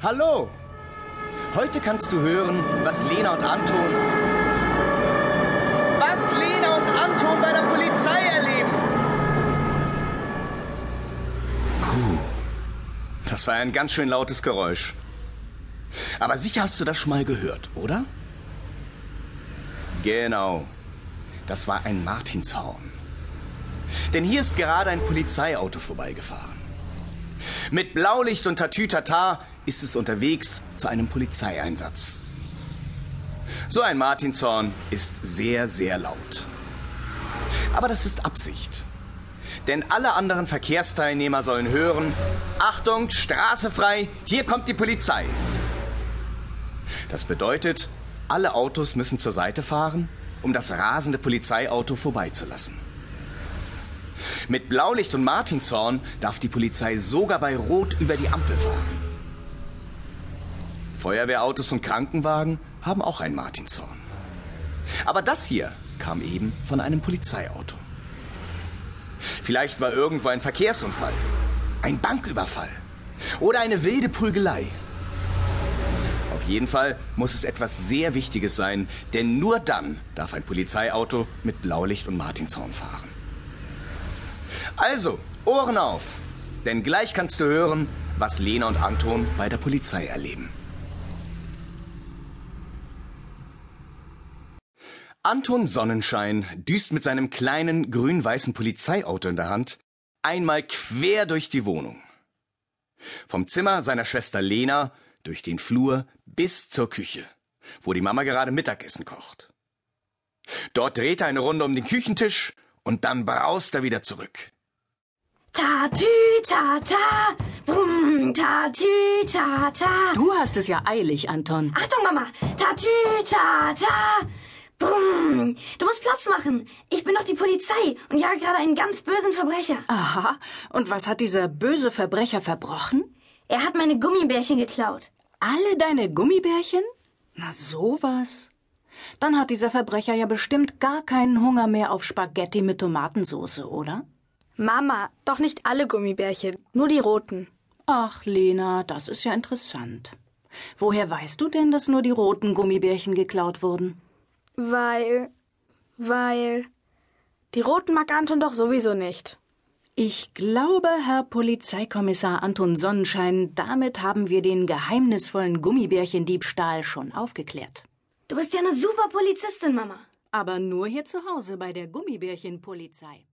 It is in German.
Hallo! Heute kannst du hören, was Lena und Anton. Was Lena und Anton bei der Polizei erleben! Puh. Das war ein ganz schön lautes Geräusch. Aber sicher hast du das schon mal gehört, oder? Genau. Das war ein Martinshorn. Denn hier ist gerade ein Polizeiauto vorbeigefahren. Mit Blaulicht und Tatütata ist es unterwegs zu einem Polizeieinsatz. So ein Martinshorn ist sehr, sehr laut. Aber das ist Absicht. Denn alle anderen Verkehrsteilnehmer sollen hören, Achtung, Straße frei, hier kommt die Polizei. Das bedeutet, alle Autos müssen zur Seite fahren, um das rasende Polizeiauto vorbeizulassen. Mit Blaulicht und Martinshorn darf die Polizei sogar bei Rot über die Ampel fahren. Feuerwehrautos und Krankenwagen haben auch ein Martinshorn. Aber das hier kam eben von einem Polizeiauto. Vielleicht war irgendwo ein Verkehrsunfall, ein Banküberfall oder eine wilde Prügelei. Auf jeden Fall muss es etwas sehr Wichtiges sein, denn nur dann darf ein Polizeiauto mit Blaulicht und Martinshorn fahren. Also, Ohren auf, denn gleich kannst du hören, was Lena und Anton bei der Polizei erleben. Anton Sonnenschein düst mit seinem kleinen grün-weißen Polizeiauto in der Hand einmal quer durch die Wohnung. Vom Zimmer seiner Schwester Lena durch den Flur bis zur Küche, wo die Mama gerade Mittagessen kocht. Dort dreht er eine Runde um den Küchentisch und dann braust er wieder zurück. Tatü, tata, brumm, tatü, tata. Du hast es ja eilig, Anton. Achtung, Mama. Tatü, tata, brumm. Du musst Platz machen. Ich bin doch die Polizei und jage gerade einen ganz bösen Verbrecher. Aha. Und was hat dieser böse Verbrecher verbrochen? Er hat meine Gummibärchen geklaut. Alle deine Gummibärchen? Na sowas. Dann hat dieser Verbrecher ja bestimmt gar keinen Hunger mehr auf Spaghetti mit Tomatensauce, oder? Mama, doch nicht alle Gummibärchen, nur die roten. Ach, Lena, das ist ja interessant. Woher weißt du denn, dass nur die roten Gummibärchen geklaut wurden? Weil. weil. Die roten mag Anton doch sowieso nicht. Ich glaube, Herr Polizeikommissar Anton Sonnenschein, damit haben wir den geheimnisvollen Gummibärchendiebstahl schon aufgeklärt. Du bist ja eine super Polizistin, Mama. Aber nur hier zu Hause bei der Gummibärchenpolizei.